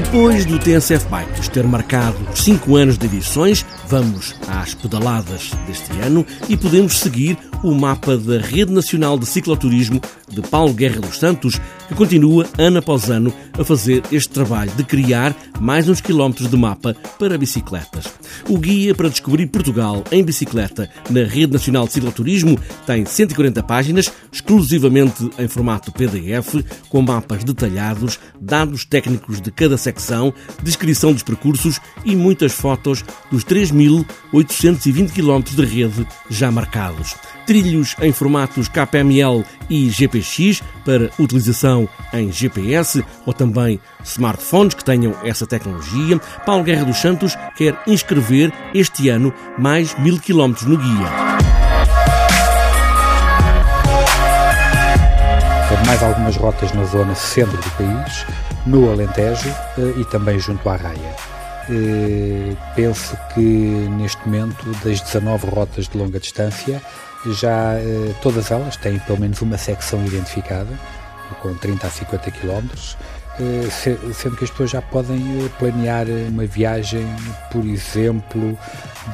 Depois do TSF Bikes ter marcado 5 anos de edições, vamos às pedaladas deste ano e podemos seguir o mapa da Rede Nacional de Cicloturismo de Paulo Guerra dos Santos, que continua ano após ano a fazer este trabalho de criar mais uns quilómetros de mapa para bicicletas. O guia para descobrir Portugal em bicicleta na Rede Nacional de Cicloturismo tem 140 páginas, exclusivamente em formato PDF, com mapas detalhados, dados técnicos de cada secção, descrição dos percursos e muitas fotos dos 3.820 km de rede já marcados. Trilhos em formatos KPML e GPX para utilização em GPS ou também smartphones que tenham essa tecnologia. Paulo Guerra dos Santos quer inscrever este ano mais mil quilómetros no guia. Mais algumas rotas na zona centro do país, no Alentejo eh, e também junto à Raia. Eh, penso que neste momento, das 19 rotas de longa distância, já eh, todas elas têm pelo menos uma secção identificada, com 30 a 50 km, sendo que as pessoas já podem planear uma viagem, por exemplo,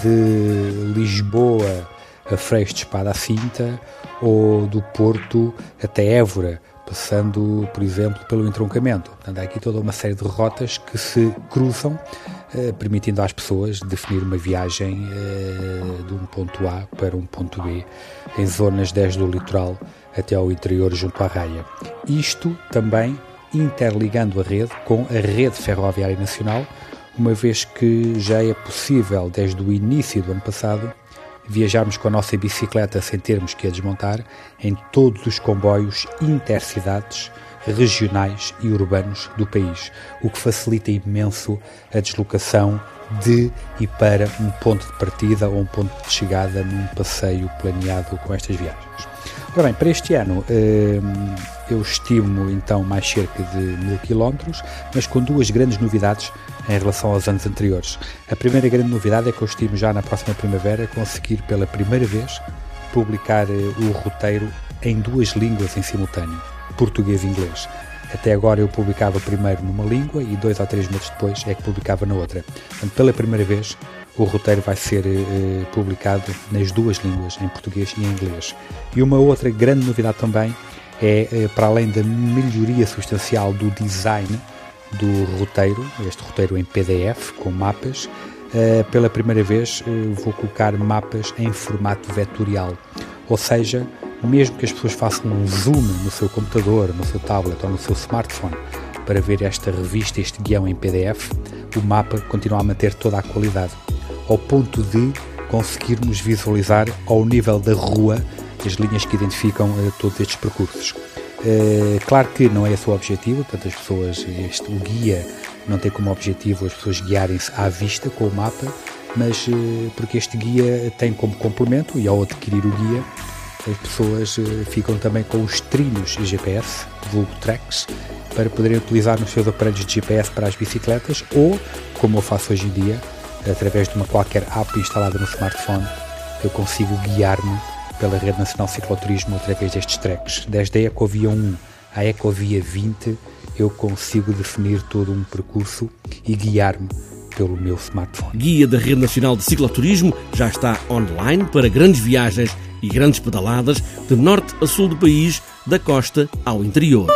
de Lisboa a Freixo de Espada à Cinta ou do Porto até Évora, passando, por exemplo, pelo entroncamento. Portanto, há aqui toda uma série de rotas que se cruzam, eh, permitindo às pessoas definir uma viagem eh, de um ponto A para um ponto B, em zonas desde o litoral até ao interior junto à raia. Isto também interligando a rede com a rede ferroviária nacional, uma vez que já é possível desde o início do ano passado viajarmos com a nossa bicicleta sem termos que a desmontar em todos os comboios intercidades, regionais e urbanos do país, o que facilita imenso a deslocação de e para um ponto de partida ou um ponto de chegada num passeio planeado com estas viagens. Ora bem, para este ano hum, eu estimo então mais cerca de mil quilómetros, mas com duas grandes novidades em relação aos anos anteriores. A primeira grande novidade é que eu estimo já na próxima primavera conseguir pela primeira vez publicar eh, o roteiro em duas línguas em simultâneo, português e inglês. Até agora eu publicava primeiro numa língua e dois ou três meses depois é que publicava na outra. Portanto, pela primeira vez o roteiro vai ser eh, publicado nas duas línguas, em português e em inglês. E uma outra grande novidade também é, eh, para além da melhoria substancial do design do roteiro, este roteiro em PDF com mapas, eh, pela primeira vez eh, vou colocar mapas em formato vetorial, ou seja, mesmo que as pessoas façam um zoom no seu computador, no seu tablet ou no seu smartphone para ver esta revista, este guião em PDF, o mapa continua a manter toda a qualidade, ao ponto de conseguirmos visualizar ao nível da rua as linhas que identificam uh, todos estes percursos. Uh, claro que não é esse o objetivo, portanto as pessoas, este, o guia não tem como objetivo as pessoas guiarem-se à vista com o mapa, mas uh, porque este guia tem como complemento e ao adquirir o guia as pessoas ficam também com os trilhos GPS, vulgo tracks, para poderem utilizar nos seus aparelhos de GPS para as bicicletas ou, como eu faço hoje em dia, através de uma qualquer app instalada no smartphone, eu consigo guiar-me pela Rede Nacional de Cicloturismo através destes tracks. Desde a Ecovia 1 à Ecovia 20, eu consigo definir todo um percurso e guiar-me pelo meu smartphone. Guia da Rede Nacional de Cicloturismo já está online para grandes viagens e grandes pedaladas de norte a sul do país, da costa ao interior.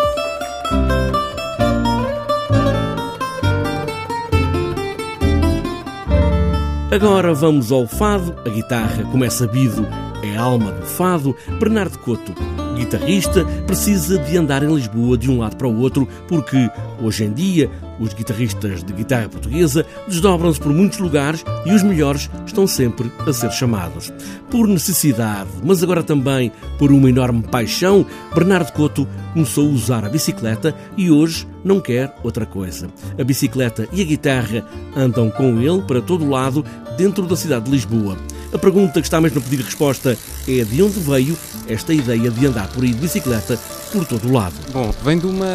Agora vamos ao fado. A guitarra, como é sabido, é a alma do fado. Bernardo Couto, guitarrista, precisa de andar em Lisboa de um lado para o outro porque, hoje em dia, os guitarristas de guitarra portuguesa desdobram-se por muitos lugares e os melhores estão sempre a ser chamados. Por necessidade, mas agora também por uma enorme paixão, Bernardo Couto começou a usar a bicicleta e hoje não quer outra coisa. A bicicleta e a guitarra andam com ele para todo lado dentro da cidade de Lisboa. A pergunta que está mesmo a pedir resposta é de onde veio esta ideia de andar por aí de bicicleta por todo o lado? Bom, vem de uma,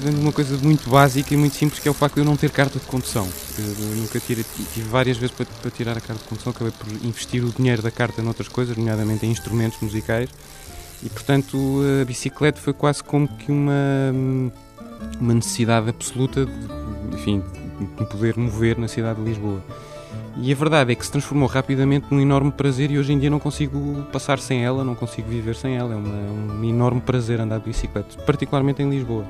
vem de uma coisa muito básica e muito simples que é o facto de eu não ter carta de condução. Eu nunca tive, tive várias vezes para, para tirar a carta de condução, acabei por investir o dinheiro da carta noutras coisas, nomeadamente em instrumentos musicais, e portanto a bicicleta foi quase como que uma, uma necessidade absoluta de enfim, me poder mover na cidade de Lisboa. E a verdade é que se transformou rapidamente num enorme prazer e hoje em dia não consigo passar sem ela, não consigo viver sem ela. É uma, um enorme prazer andar de bicicleta, particularmente em Lisboa.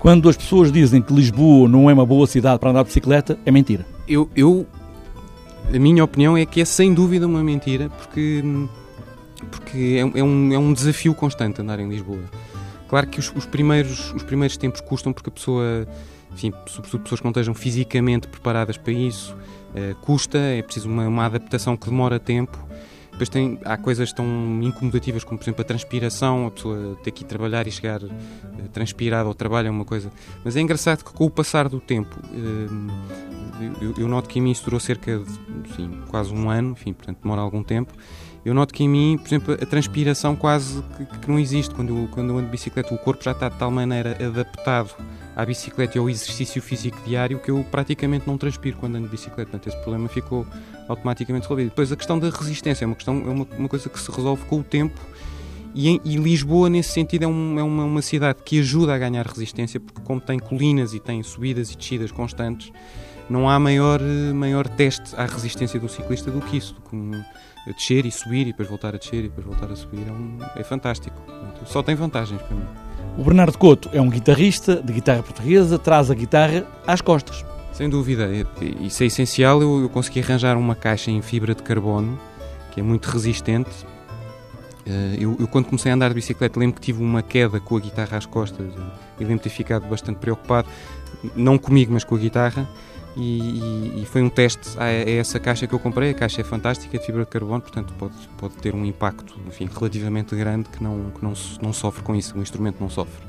Quando as pessoas dizem que Lisboa não é uma boa cidade para andar de bicicleta, é mentira. Eu, eu a minha opinião é que é sem dúvida uma mentira, porque, porque é, é, um, é um desafio constante andar em Lisboa. Claro que os, os, primeiros, os primeiros tempos custam porque a pessoa, enfim, sobretudo pessoas que não estejam fisicamente preparadas para isso, uh, custa, é preciso uma, uma adaptação que demora tempo. Depois tem, há coisas tão incomodativas como, por exemplo, a transpiração, a pessoa ter que ir trabalhar e chegar uh, transpirada ao trabalho é uma coisa. Mas é engraçado que com o passar do tempo, uh, eu, noto que em mim isso durou cerca de enfim, quase um ano, enfim, portanto demora algum tempo eu noto que em mim, por exemplo, a transpiração quase que, que, não existe. Quando eu, quando eu ando de bicicleta, o corpo já está de tal maneira adaptado à bicicleta e ao exercício físico diário que eu praticamente não transpiro quando ando de bicicleta. Portanto, esse problema ficou automaticamente resolvido. Depois, a questão da resistência é uma, questão, é uma, uma coisa que se resolve com o tempo. E, em, e Lisboa, nesse sentido, é, um, é uma, uma cidade que ajuda a ganhar resistência, porque, como tem colinas e tem subidas e descidas constantes, não há maior, maior teste à resistência do ciclista do que isso. Do que a descer e subir e depois voltar a descer e depois voltar a subir é, um, é fantástico. Só tem vantagens para mim. O Bernardo Couto é um guitarrista de guitarra portuguesa, traz a guitarra às costas. Sem dúvida, isso é essencial. Eu, consegui arranjar uma caixa em fibra de carbono que é muito resistente. Eh, eu, eu, quando comecei a andar de bicicleta, lembro que tive uma queda com a guitarra às costas e lembro de ter ficado bastante preocupado, não comigo, mas com a guitarra. E, e, foi um teste a, a, essa caixa que eu comprei. A caixa é fantástica, é de fibra de carbono, portanto pode, pode ter um impacto enfim, relativamente grande que, não, que não, não sofre com isso, o instrumento não sofre.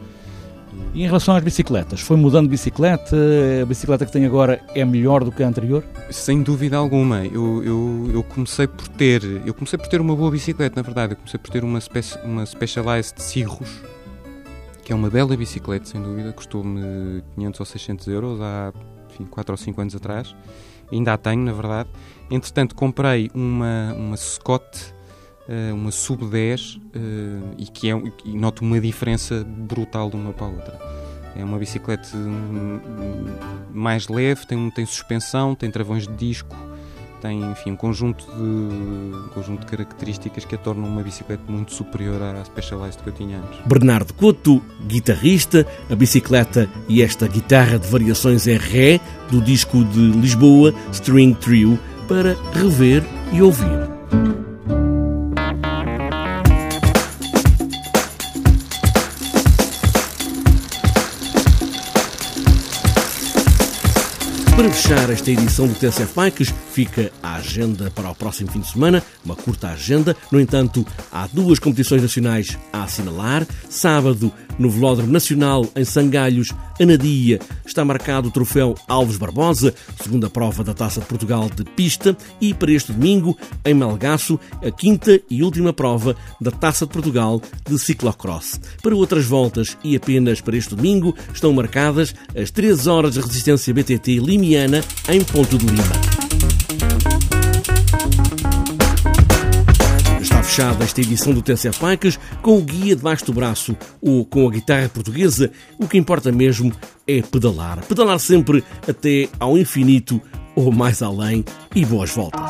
E em relação às bicicletas, foi mudando de bicicleta? A bicicleta que tem agora é melhor do que a anterior? Sem dúvida alguma. Eu, eu, eu comecei por ter eu comecei por ter uma boa bicicleta, na verdade. Eu comecei por ter uma, speci, uma Specialized Cirrus, que é uma bela bicicleta, sem dúvida. Custou-me 500 ou 600 euros há enfim, 4 ou 5 anos atrás. Ainda a tenho, na verdade. Entretanto, comprei uma, uma Scott, uh, uma Sub 10, uh, e que é, e noto uma diferença brutal de uma para a outra. É uma bicicleta hum, mais leve, tem, tem suspensão, tem travões de disco, tem enfim, um conjunto de, um conjunto de características que a tornam uma bicicleta muito superior à Specialized que eu tinha antes. Bernardo Couto, guitarrista, a bicicleta e esta guitarra de variações em Ré do disco de Lisboa String Trio para rever e ouvir. Para fechar esta edição do TSF Bikes, fica a agenda para o próximo fim de semana, uma curta agenda. No entanto, há duas competições nacionais a assinalar. Sábado, no Velódromo Nacional, em Sangalhos, Anadia, está marcado o troféu Alves Barbosa, segunda prova da Taça de Portugal de pista, e para este domingo, em Melgaço, a quinta e última prova da Taça de Portugal de ciclocross. Para outras voltas e apenas para este domingo, estão marcadas as 3 horas de resistência BTT Limiana em Ponto de Lima. fechada esta edição do TCF Bikes com o guia debaixo do braço ou com a guitarra portuguesa. O que importa mesmo é pedalar. Pedalar sempre até ao infinito ou mais além e boas voltas.